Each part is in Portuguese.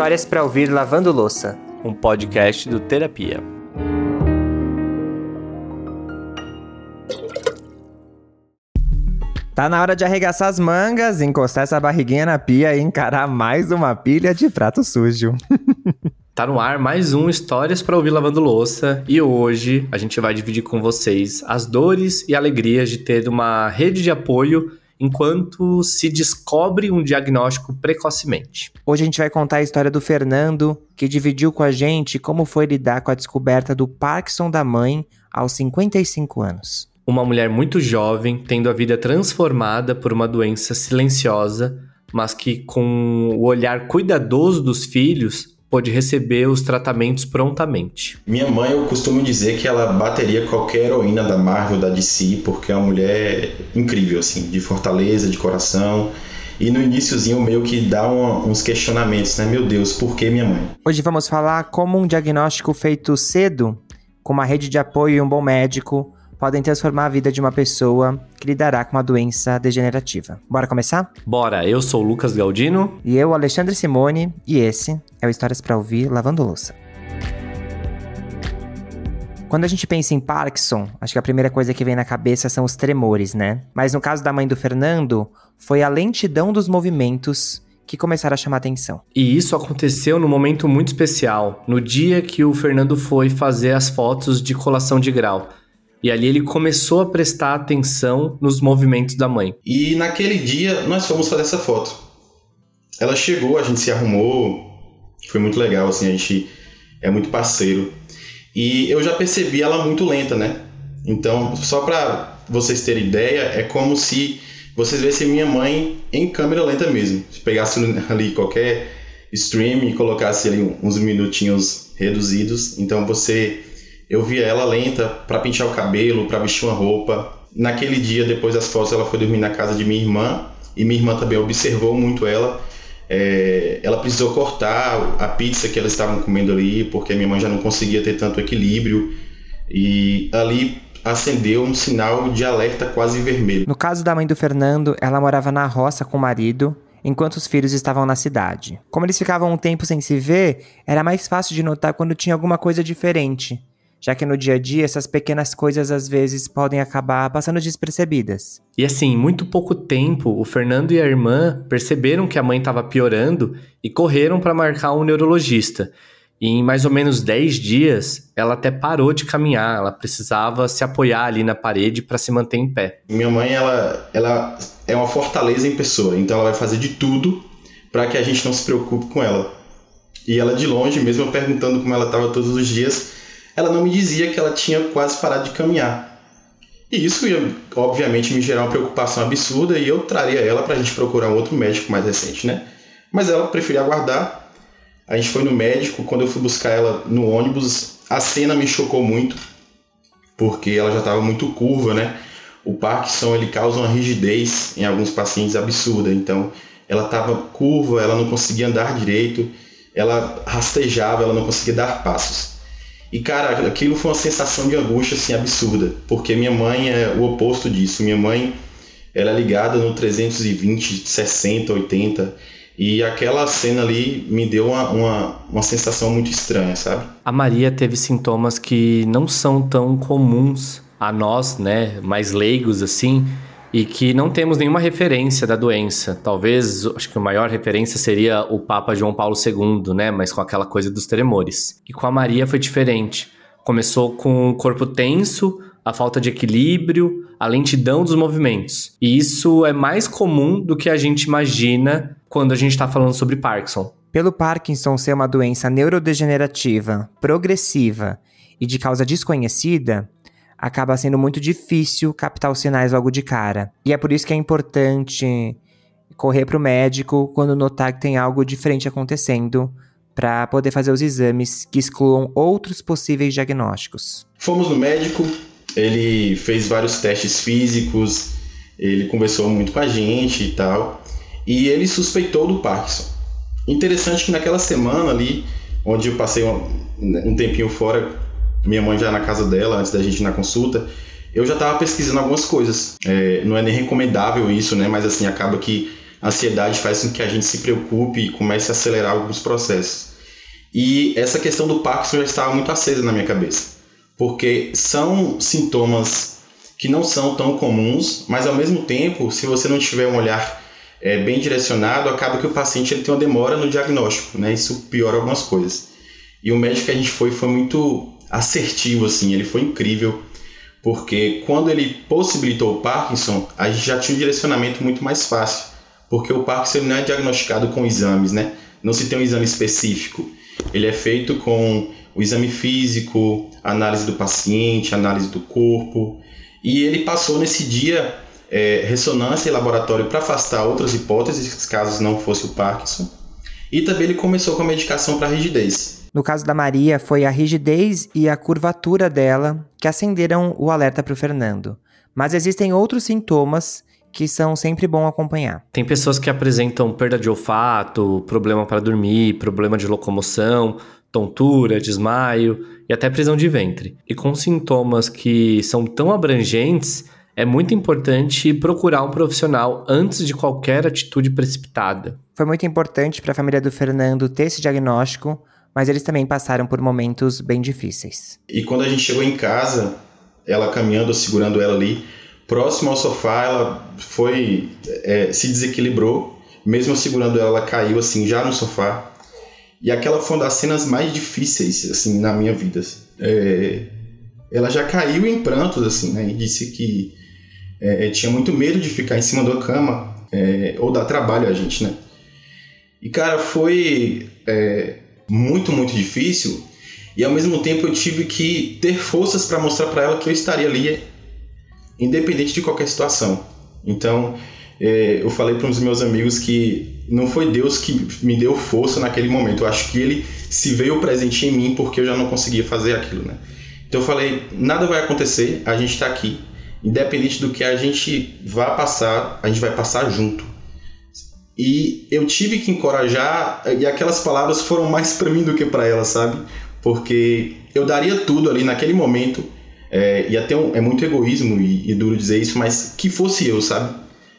Histórias para ouvir lavando louça. Um podcast do Terapia. Tá na hora de arregaçar as mangas, encostar essa barriguinha na pia e encarar mais uma pilha de prato sujo. Tá no ar mais um Histórias para ouvir lavando louça e hoje a gente vai dividir com vocês as dores e alegrias de ter uma rede de apoio enquanto se descobre um diagnóstico precocemente. Hoje a gente vai contar a história do Fernando, que dividiu com a gente como foi lidar com a descoberta do Parkinson da mãe aos 55 anos. Uma mulher muito jovem, tendo a vida transformada por uma doença silenciosa, mas que com o olhar cuidadoso dos filhos pôde receber os tratamentos prontamente. Minha mãe, eu costumo dizer que ela bateria qualquer heroína da Marvel, da DC, porque é uma mulher incrível, assim, de fortaleza, de coração. E no iníciozinho meio que dá uma, uns questionamentos, né? Meu Deus, por que minha mãe? Hoje vamos falar como um diagnóstico feito cedo, com uma rede de apoio e um bom médico, podem transformar a vida de uma pessoa que lidará com uma doença degenerativa. Bora começar? Bora, eu sou o Lucas Galdino. E eu, Alexandre Simone, e esse é o Histórias para Ouvir Lavando Louça. Quando a gente pensa em Parkinson, acho que a primeira coisa que vem na cabeça são os tremores, né? Mas no caso da mãe do Fernando, foi a lentidão dos movimentos que começaram a chamar atenção. E isso aconteceu num momento muito especial, no dia que o Fernando foi fazer as fotos de colação de grau. E ali ele começou a prestar atenção nos movimentos da mãe. E naquele dia nós fomos fazer essa foto. Ela chegou, a gente se arrumou, foi muito legal, assim, a gente é muito parceiro. E eu já percebi ela muito lenta, né? Então, só para vocês terem ideia, é como se vocês vissem minha mãe em câmera lenta mesmo. Se pegasse ali qualquer stream e colocasse ali uns minutinhos reduzidos, então você eu via ela lenta para pintar o cabelo, para vestir uma roupa. Naquele dia, depois das fotos, ela foi dormir na casa de minha irmã e minha irmã também observou muito ela. É, ela precisou cortar a pizza que elas estavam comendo ali, porque minha mãe já não conseguia ter tanto equilíbrio. E ali acendeu um sinal de alerta quase vermelho. No caso da mãe do Fernando, ela morava na roça com o marido, enquanto os filhos estavam na cidade. Como eles ficavam um tempo sem se ver, era mais fácil de notar quando tinha alguma coisa diferente já que no dia a dia essas pequenas coisas às vezes podem acabar passando despercebidas. E assim, em muito pouco tempo, o Fernando e a irmã perceberam que a mãe estava piorando e correram para marcar um neurologista. E em mais ou menos 10 dias, ela até parou de caminhar, ela precisava se apoiar ali na parede para se manter em pé. Minha mãe, ela, ela é uma fortaleza em pessoa, então ela vai fazer de tudo para que a gente não se preocupe com ela. E ela de longe, mesmo perguntando como ela estava todos os dias, ela não me dizia que ela tinha quase parado de caminhar. E isso ia, obviamente, me gerar uma preocupação absurda e eu traria ela para a gente procurar um outro médico mais recente, né? Mas ela preferia aguardar. A gente foi no médico, quando eu fui buscar ela no ônibus, a cena me chocou muito, porque ela já estava muito curva, né? O Parkinson ele causa uma rigidez em alguns pacientes absurda, então ela estava curva, ela não conseguia andar direito, ela rastejava, ela não conseguia dar passos. E, cara, aquilo foi uma sensação de angústia, assim, absurda. Porque minha mãe é o oposto disso. Minha mãe, ela é ligada no 320, 60, 80. E aquela cena ali me deu uma, uma, uma sensação muito estranha, sabe? A Maria teve sintomas que não são tão comuns a nós, né, mais leigos, assim, e que não temos nenhuma referência da doença. Talvez, acho que a maior referência seria o Papa João Paulo II, né? Mas com aquela coisa dos tremores. E com a Maria foi diferente. Começou com o corpo tenso, a falta de equilíbrio, a lentidão dos movimentos. E isso é mais comum do que a gente imagina quando a gente está falando sobre Parkinson. Pelo Parkinson ser uma doença neurodegenerativa, progressiva e de causa desconhecida, acaba sendo muito difícil captar os sinais logo de cara. E é por isso que é importante correr para o médico quando notar que tem algo diferente acontecendo para poder fazer os exames que excluam outros possíveis diagnósticos. Fomos no médico, ele fez vários testes físicos, ele conversou muito com a gente e tal, e ele suspeitou do Parkinson. Interessante que naquela semana ali, onde eu passei um, um tempinho fora minha mãe já na casa dela, antes da gente ir na consulta, eu já estava pesquisando algumas coisas. É, não é nem recomendável isso, né? Mas assim, acaba que A ansiedade faz com que a gente se preocupe e comece a acelerar alguns processos. E essa questão do Parkinson já estava muito acesa na minha cabeça, porque são sintomas que não são tão comuns, mas ao mesmo tempo, se você não tiver um olhar é, bem direcionado, acaba que o paciente ele tem uma demora no diagnóstico, né? Isso piora algumas coisas. E o médico que a gente foi foi muito assertivo, assim, ele foi incrível, porque quando ele possibilitou o Parkinson, a gente já tinha um direcionamento muito mais fácil, porque o Parkinson não é diagnosticado com exames, né? Não se tem um exame específico. Ele é feito com o exame físico, análise do paciente, análise do corpo, e ele passou nesse dia é, ressonância em laboratório para afastar outras hipóteses, caso não fosse o Parkinson. E também ele começou com a medicação para rigidez. No caso da Maria, foi a rigidez e a curvatura dela que acenderam o alerta para o Fernando. Mas existem outros sintomas que são sempre bom acompanhar. Tem pessoas que apresentam perda de olfato, problema para dormir, problema de locomoção, tontura, desmaio e até prisão de ventre. E com sintomas que são tão abrangentes, é muito importante procurar um profissional antes de qualquer atitude precipitada. Foi muito importante para a família do Fernando ter esse diagnóstico, mas eles também passaram por momentos bem difíceis. E quando a gente chegou em casa, ela caminhando, segurando ela ali, próximo ao sofá, ela foi é, se desequilibrou. Mesmo segurando ela, ela caiu assim já no sofá. E aquela foi uma das cenas mais difíceis assim na minha vida. É, ela já caiu em prantos assim, né? E disse que é, é, tinha muito medo de ficar em cima da cama é, ou dar trabalho a gente, né? E cara, foi é, muito muito difícil. E ao mesmo tempo eu tive que ter forças para mostrar para ela que eu estaria ali independente de qualquer situação. Então, é, eu falei para uns meus amigos que não foi Deus que me deu força naquele momento. Eu acho que Ele se veio presente em mim porque eu já não conseguia fazer aquilo, né? Então eu falei, nada vai acontecer, a gente está aqui. Independente do que a gente vá passar, a gente vai passar junto. E eu tive que encorajar, e aquelas palavras foram mais para mim do que para ela, sabe? Porque eu daria tudo ali naquele momento é, e até um, é muito egoísmo e, e duro dizer isso, mas que fosse eu, sabe?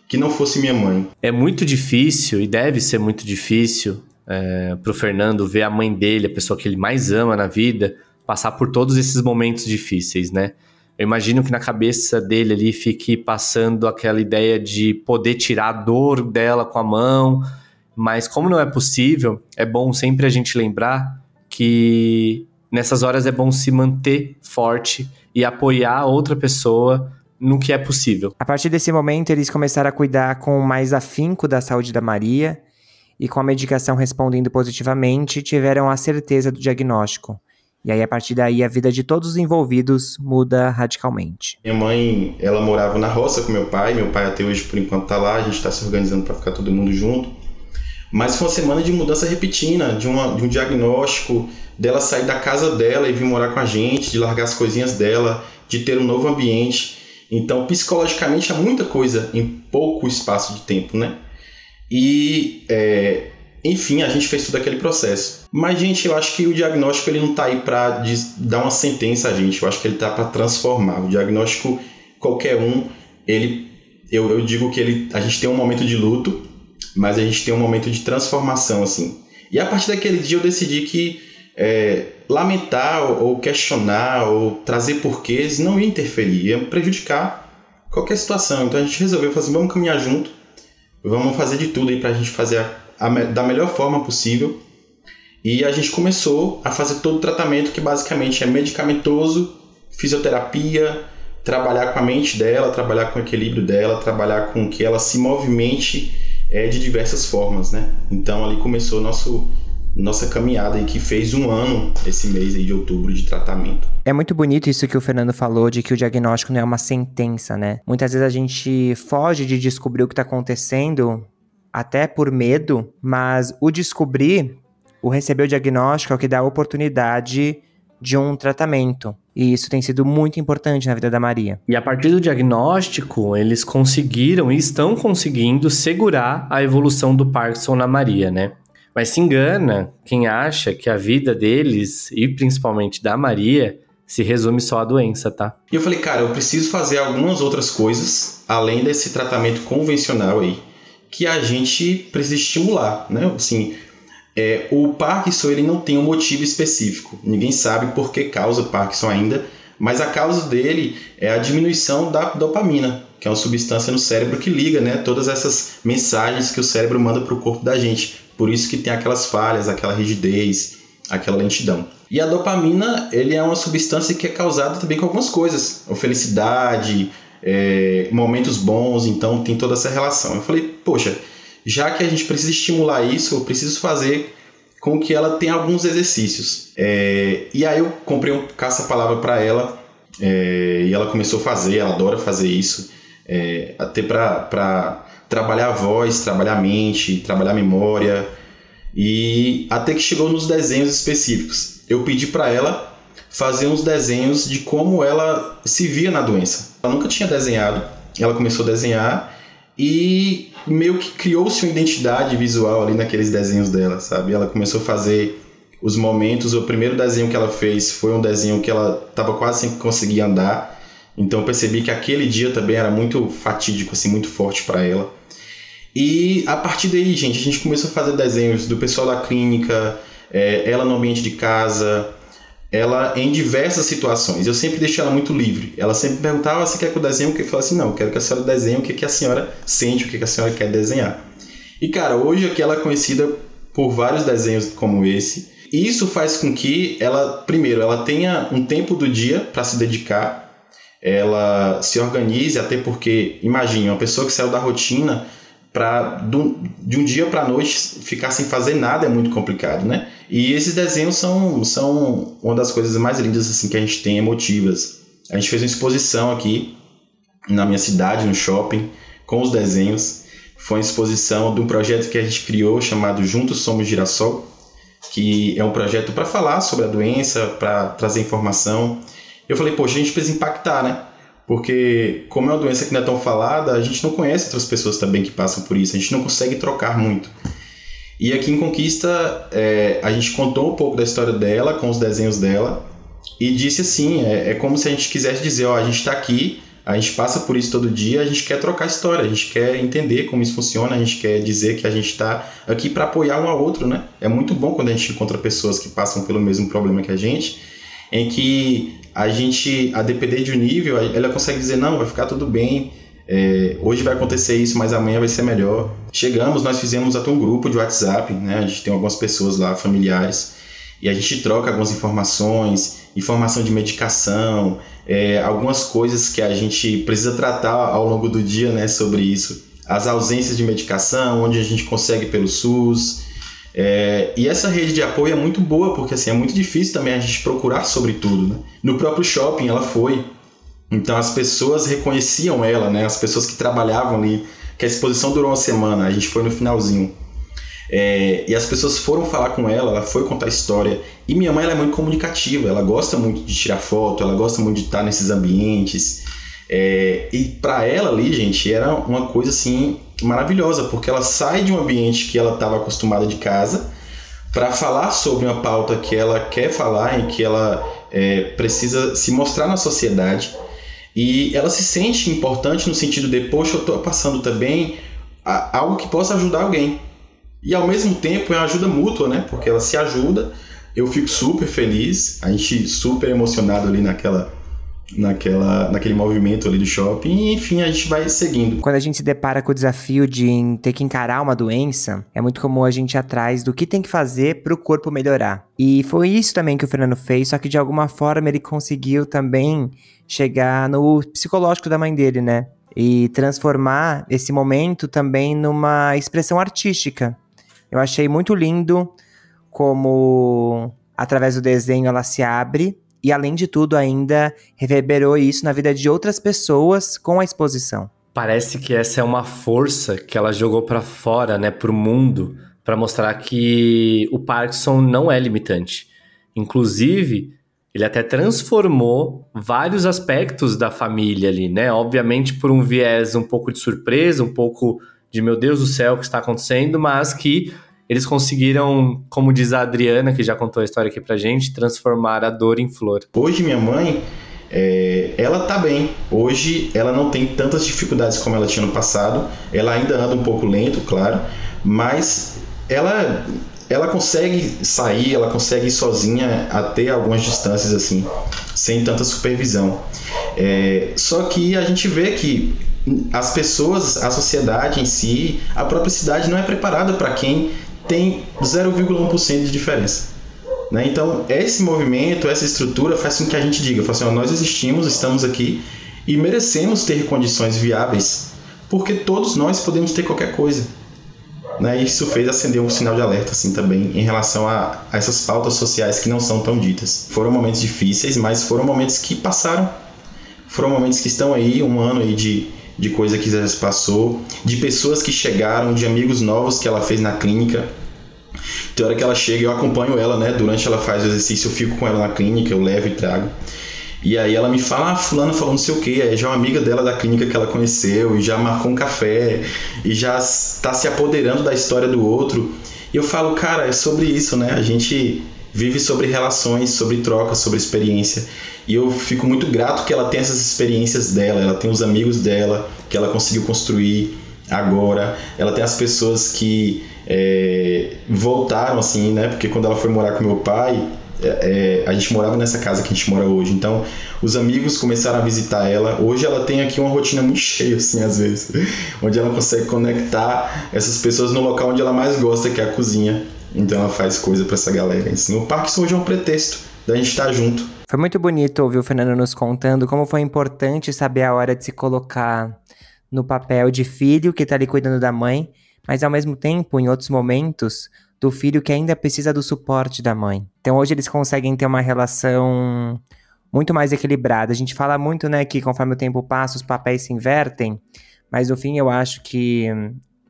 Que não fosse minha mãe. É muito difícil e deve ser muito difícil é, pro Fernando ver a mãe dele, a pessoa que ele mais ama na vida, passar por todos esses momentos difíceis, né? Eu imagino que na cabeça dele ali fique passando aquela ideia de poder tirar a dor dela com a mão, mas como não é possível, é bom sempre a gente lembrar que nessas horas é bom se manter forte e apoiar outra pessoa no que é possível. A partir desse momento, eles começaram a cuidar com mais afinco da saúde da Maria e com a medicação respondendo positivamente, tiveram a certeza do diagnóstico. E aí, a partir daí, a vida de todos os envolvidos muda radicalmente. Minha mãe, ela morava na roça com meu pai. Meu pai até hoje, por enquanto, tá lá. A gente está se organizando para ficar todo mundo junto. Mas foi uma semana de mudança repentina, de, de um diagnóstico, dela sair da casa dela e vir morar com a gente, de largar as coisinhas dela, de ter um novo ambiente. Então, psicologicamente, há muita coisa em pouco espaço de tempo, né? E, é, enfim, a gente fez todo aquele processo. Mas, gente, eu acho que o diagnóstico ele não está aí para dar uma sentença a gente. Eu acho que ele está para transformar. O diagnóstico, qualquer um, ele, eu, eu digo que ele, a gente tem um momento de luto, mas a gente tem um momento de transformação, assim. E a partir daquele dia eu decidi que é, lamentar ou questionar ou trazer porquês não ia interferir, ia prejudicar qualquer situação. Então a gente resolveu fazer, vamos caminhar junto, vamos fazer de tudo aí para a gente fazer a, da melhor forma possível. E a gente começou a fazer todo o tratamento que basicamente é medicamentoso, fisioterapia, trabalhar com a mente dela, trabalhar com o equilíbrio dela, trabalhar com que ela se movimente é, de diversas formas, né? Então ali começou nosso nossa caminhada e que fez um ano esse mês aí de outubro de tratamento. É muito bonito isso que o Fernando falou de que o diagnóstico não é uma sentença, né? Muitas vezes a gente foge de descobrir o que está acontecendo até por medo, mas o descobrir, o receber o diagnóstico é o que dá a oportunidade de um tratamento. E isso tem sido muito importante na vida da Maria. E a partir do diagnóstico, eles conseguiram e estão conseguindo segurar a evolução do Parkinson na Maria, né? Mas se engana quem acha que a vida deles, e principalmente da Maria, se resume só à doença, tá? E eu falei, cara, eu preciso fazer algumas outras coisas além desse tratamento convencional aí, que a gente precisa estimular, né? Assim, é, o Parkinson ele não tem um motivo específico. Ninguém sabe por que causa Parkinson ainda, mas a causa dele é a diminuição da dopamina, que é uma substância no cérebro que liga, né, todas essas mensagens que o cérebro manda para o corpo da gente. Por isso que tem aquelas falhas, aquela rigidez, aquela lentidão. E a dopamina, ele é uma substância que é causada também com algumas coisas, a felicidade, é, momentos bons, então tem toda essa relação. Eu falei, poxa, já que a gente precisa estimular isso, eu preciso fazer com que ela tenha alguns exercícios. É, e aí eu comprei um caça-palavra para ela é, e ela começou a fazer, ela adora fazer isso, é, até para trabalhar a voz, trabalhar a mente, trabalhar a memória, e até que chegou nos desenhos específicos. Eu pedi para ela fazer uns desenhos de como ela se via na doença. Ela nunca tinha desenhado, ela começou a desenhar e meio que criou-se uma identidade visual ali naqueles desenhos dela, sabe? Ela começou a fazer os momentos. O primeiro desenho que ela fez foi um desenho que ela estava quase sem conseguir andar. Então percebi que aquele dia também era muito fatídico, assim, muito forte para ela. E a partir daí, gente, a gente começou a fazer desenhos do pessoal da clínica, é, ela no ambiente de casa, ela em diversas situações. Eu sempre deixei ela muito livre. Ela sempre perguntava se quer que eu desenhe o que. Eu falava assim: não, eu quero que a senhora desenhe o que, que a senhora sente, o que, que a senhora quer desenhar. E cara, hoje aqui ela é conhecida por vários desenhos como esse. E isso faz com que ela, primeiro, ela tenha um tempo do dia para se dedicar, ela se organize, até porque, imagine, uma pessoa que saiu da rotina para de um dia para noite ficar sem fazer nada é muito complicado, né? E esses desenhos são, são uma das coisas mais lindas assim que a gente tem emotivas. A gente fez uma exposição aqui na minha cidade, no shopping, com os desenhos. Foi uma exposição de um projeto que a gente criou chamado Juntos Somos Girassol, que é um projeto para falar sobre a doença, para trazer informação. Eu falei, poxa, a gente precisa impactar, né? Porque, como é uma doença que não é tão falada, a gente não conhece outras pessoas também que passam por isso, a gente não consegue trocar muito. E aqui em Conquista, é, a gente contou um pouco da história dela, com os desenhos dela, e disse assim: é, é como se a gente quisesse dizer, ó, a gente está aqui, a gente passa por isso todo dia, a gente quer trocar história, a gente quer entender como isso funciona, a gente quer dizer que a gente está aqui para apoiar um ao outro, né? É muito bom quando a gente encontra pessoas que passam pelo mesmo problema que a gente, em que a gente, a depender de um nível, ela consegue dizer, não, vai ficar tudo bem, é, hoje vai acontecer isso, mas amanhã vai ser melhor. Chegamos, nós fizemos até um grupo de WhatsApp, né? A gente tem algumas pessoas lá, familiares, e a gente troca algumas informações, informação de medicação, é, algumas coisas que a gente precisa tratar ao longo do dia, né? Sobre isso. As ausências de medicação, onde a gente consegue pelo SUS, é, e essa rede de apoio é muito boa, porque assim, é muito difícil também a gente procurar sobre tudo. Né? No próprio shopping ela foi, então as pessoas reconheciam ela, né? as pessoas que trabalhavam ali, que a exposição durou uma semana, a gente foi no finalzinho. É, e as pessoas foram falar com ela, ela foi contar a história. E minha mãe ela é muito comunicativa, ela gosta muito de tirar foto, ela gosta muito de estar nesses ambientes. É, e para ela ali, gente, era uma coisa assim maravilhosa, porque ela sai de um ambiente que ela estava acostumada de casa para falar sobre uma pauta que ela quer falar e que ela é, precisa se mostrar na sociedade. E ela se sente importante no sentido de, poxa, eu estou passando também algo que possa ajudar alguém. E ao mesmo tempo é uma ajuda mútua, né? Porque ela se ajuda, eu fico super feliz, a gente super emocionado ali naquela naquela, naquele movimento ali do shopping, e enfim, a gente vai seguindo. Quando a gente se depara com o desafio de ter que encarar uma doença, é muito comum a gente ir atrás do que tem que fazer para o corpo melhorar. E foi isso também que o Fernando fez, só que de alguma forma ele conseguiu também chegar no psicológico da mãe dele, né? E transformar esse momento também numa expressão artística. Eu achei muito lindo como através do desenho ela se abre e, além de tudo, ainda reverberou isso na vida de outras pessoas com a exposição. Parece que essa é uma força que ela jogou para fora, né, para o mundo, para mostrar que o Parkinson não é limitante. Inclusive, ele até transformou vários aspectos da família ali, né? Obviamente por um viés um pouco de surpresa, um pouco de meu Deus do céu, o que está acontecendo, mas que eles conseguiram, como diz a Adriana, que já contou a história aqui pra gente, transformar a dor em flor. Hoje minha mãe, É, ela tá bem. Hoje ela não tem tantas dificuldades como ela tinha no passado. Ela ainda anda um pouco lento, claro, mas ela ela consegue sair, ela consegue ir sozinha até algumas distâncias assim, sem tanta supervisão. É, só que a gente vê que as pessoas, a sociedade em si, a própria cidade não é preparada para quem tem 0,1% de diferença. Né? Então, esse movimento, essa estrutura faz com que a gente diga, assim, ó, nós existimos, estamos aqui e merecemos ter condições viáveis, porque todos nós podemos ter qualquer coisa. Né? Isso fez acender um sinal de alerta assim também em relação a, a essas pautas sociais que não são tão ditas. Foram momentos difíceis, mas foram momentos que passaram. Foram momentos que estão aí, um ano aí de, de coisa que já se passou, de pessoas que chegaram, de amigos novos que ela fez na clínica, tem hora que ela chega, eu acompanho ela, né? Durante ela faz o exercício, eu fico com ela na clínica, eu levo e trago. E aí ela me fala, ah, fulano falou não sei o que, é já uma amiga dela da clínica que ela conheceu, e já marcou um café, e já está se apoderando da história do outro. E eu falo, cara, é sobre isso, né? A gente vive sobre relações, sobre troca, sobre experiência. E eu fico muito grato que ela tenha essas experiências dela, ela tem os amigos dela, que ela conseguiu construir agora. Ela tem as pessoas que é, voltaram, assim, né? Porque quando ela foi morar com meu pai, é, é, a gente morava nessa casa que a gente mora hoje. Então, os amigos começaram a visitar ela. Hoje ela tem aqui uma rotina muito cheia, assim, às vezes, onde ela consegue conectar essas pessoas no local onde ela mais gosta, que é a cozinha. Então, ela faz coisa para essa galera. Assim. O parque hoje é um pretexto da gente estar junto. Foi muito bonito ouvir o Fernando nos contando como foi importante saber a hora de se colocar no papel de filho que está ali cuidando da mãe, mas ao mesmo tempo, em outros momentos, do filho que ainda precisa do suporte da mãe. Então hoje eles conseguem ter uma relação muito mais equilibrada. A gente fala muito, né, que conforme o tempo passa, os papéis se invertem, mas no fim eu acho que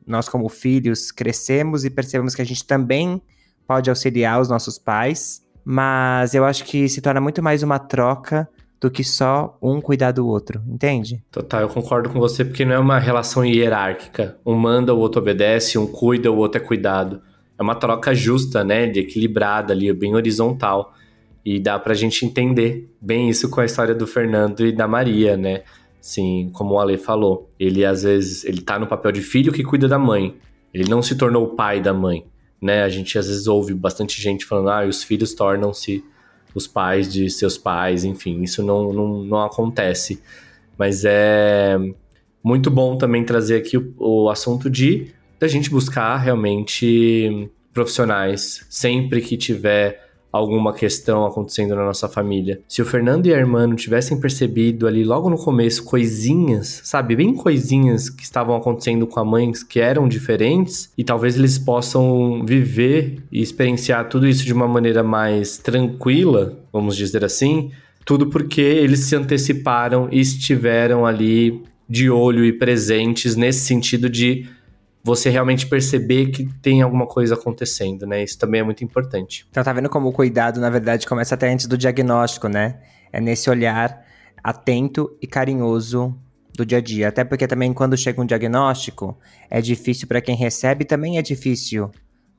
nós como filhos crescemos e percebemos que a gente também pode auxiliar os nossos pais, mas eu acho que se torna muito mais uma troca do que só um cuidar do outro, entende? Total, eu concordo com você, porque não é uma relação hierárquica. Um manda, o outro obedece, um cuida, o outro é cuidado. É uma troca justa, né? De equilibrada ali, bem horizontal. E dá pra gente entender bem isso com a história do Fernando e da Maria, né? Sim, como o Ale falou, ele às vezes ele tá no papel de filho que cuida da mãe. Ele não se tornou o pai da mãe, né? A gente às vezes ouve bastante gente falando: "Ah, os filhos tornam-se os pais de seus pais, enfim, isso não, não, não acontece. Mas é muito bom também trazer aqui o, o assunto de da gente buscar realmente profissionais sempre que tiver alguma questão acontecendo na nossa família. Se o Fernando e a irmã não tivessem percebido ali logo no começo coisinhas, sabe, bem coisinhas que estavam acontecendo com a mãe que eram diferentes, e talvez eles possam viver e experienciar tudo isso de uma maneira mais tranquila, vamos dizer assim, tudo porque eles se anteciparam e estiveram ali de olho e presentes nesse sentido de você realmente perceber que tem alguma coisa acontecendo, né? Isso também é muito importante. Então tá vendo como o cuidado, na verdade, começa até antes do diagnóstico, né? É nesse olhar atento e carinhoso do dia a dia. Até porque também quando chega um diagnóstico, é difícil para quem recebe, também é difícil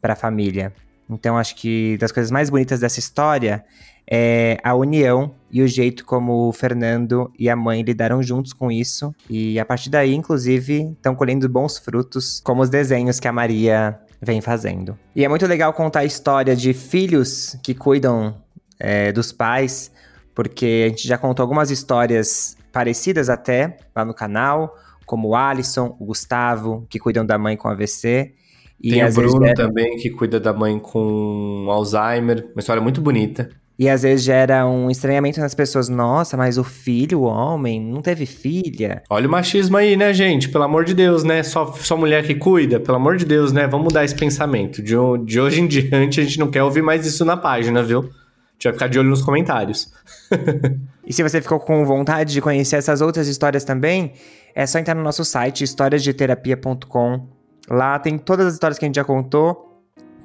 para a família. Então acho que das coisas mais bonitas dessa história é a união e o jeito como o Fernando e a mãe lidaram juntos com isso. E a partir daí, inclusive, estão colhendo bons frutos, como os desenhos que a Maria vem fazendo. E é muito legal contar a história de filhos que cuidam é, dos pais, porque a gente já contou algumas histórias parecidas até lá no canal, como o Alisson, o Gustavo, que cuidam da mãe com AVC. E Tem o Bruno é... também, que cuida da mãe com Alzheimer. Uma história muito bonita. E às vezes gera um estranhamento nas pessoas. Nossa, mas o filho, o homem, não teve filha. Olha o machismo aí, né, gente? Pelo amor de Deus, né? Só, só mulher que cuida, pelo amor de Deus, né? Vamos mudar esse pensamento. De, de hoje em diante, a gente não quer ouvir mais isso na página, viu? A gente vai ficar de olho nos comentários. e se você ficou com vontade de conhecer essas outras histórias também, é só entrar no nosso site, historiasdeterapia.com. Lá tem todas as histórias que a gente já contou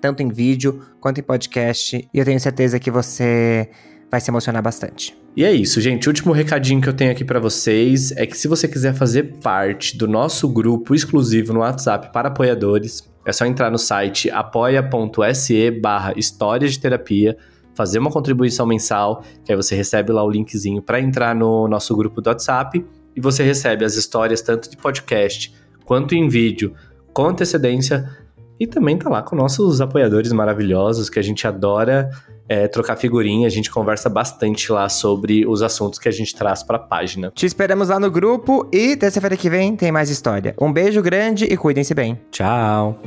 tanto em vídeo quanto em podcast, e eu tenho certeza que você vai se emocionar bastante. E é isso, gente. O último recadinho que eu tenho aqui para vocês é que se você quiser fazer parte do nosso grupo exclusivo no WhatsApp para apoiadores, é só entrar no site apoia.se barra histórias de terapia, fazer uma contribuição mensal, que aí você recebe lá o linkzinho para entrar no nosso grupo do WhatsApp e você recebe as histórias tanto de podcast quanto em vídeo com antecedência e também tá lá com nossos apoiadores maravilhosos que a gente adora é, trocar figurinha, a gente conversa bastante lá sobre os assuntos que a gente traz para a página. Te esperamos lá no grupo e terça-feira que vem tem mais história. Um beijo grande e cuidem-se bem. Tchau.